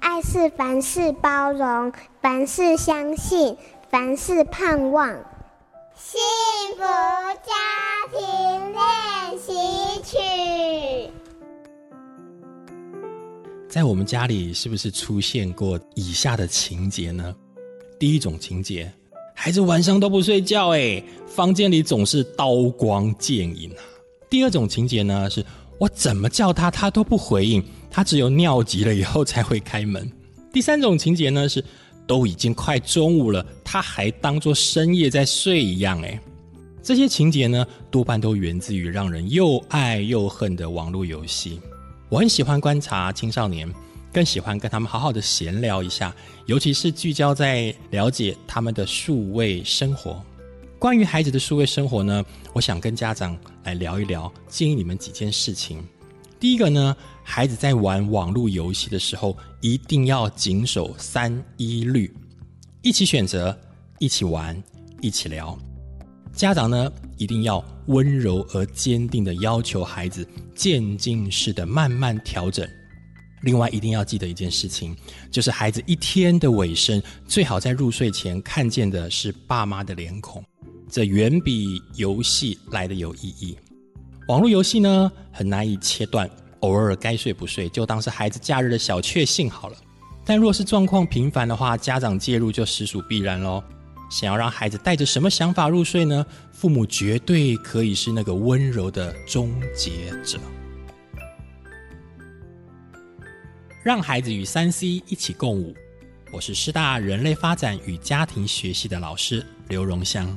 爱是凡事包容，凡事相信，凡事盼望。幸福家庭练习曲。在我们家里，是不是出现过以下的情节呢？第一种情节，孩子晚上都不睡觉，哎，房间里总是刀光剑影啊。第二种情节呢，是我怎么叫他，他都不回应，他只有尿急了以后才会开门。第三种情节呢，是都已经快中午了，他还当作深夜在睡一样，哎，这些情节呢，多半都源自于让人又爱又恨的网络游戏。我很喜欢观察青少年，更喜欢跟他们好好的闲聊一下，尤其是聚焦在了解他们的数位生活。关于孩子的数位生活呢，我想跟家长来聊一聊，建议你们几件事情。第一个呢，孩子在玩网络游戏的时候，一定要谨守三一律：一起选择，一起玩，一起聊。家长呢，一定要温柔而坚定地要求孩子渐进式的慢慢调整。另外，一定要记得一件事情，就是孩子一天的尾声，最好在入睡前看见的是爸妈的脸孔，这远比游戏来得有意义。网络游戏呢，很难以切断，偶尔该睡不睡，就当是孩子假日的小确幸好了。但若是状况频繁的话，家长介入就实属必然喽。想要让孩子带着什么想法入睡呢？父母绝对可以是那个温柔的终结者，让孩子与三 C 一起共舞。我是师大人类发展与家庭学系的老师刘荣香。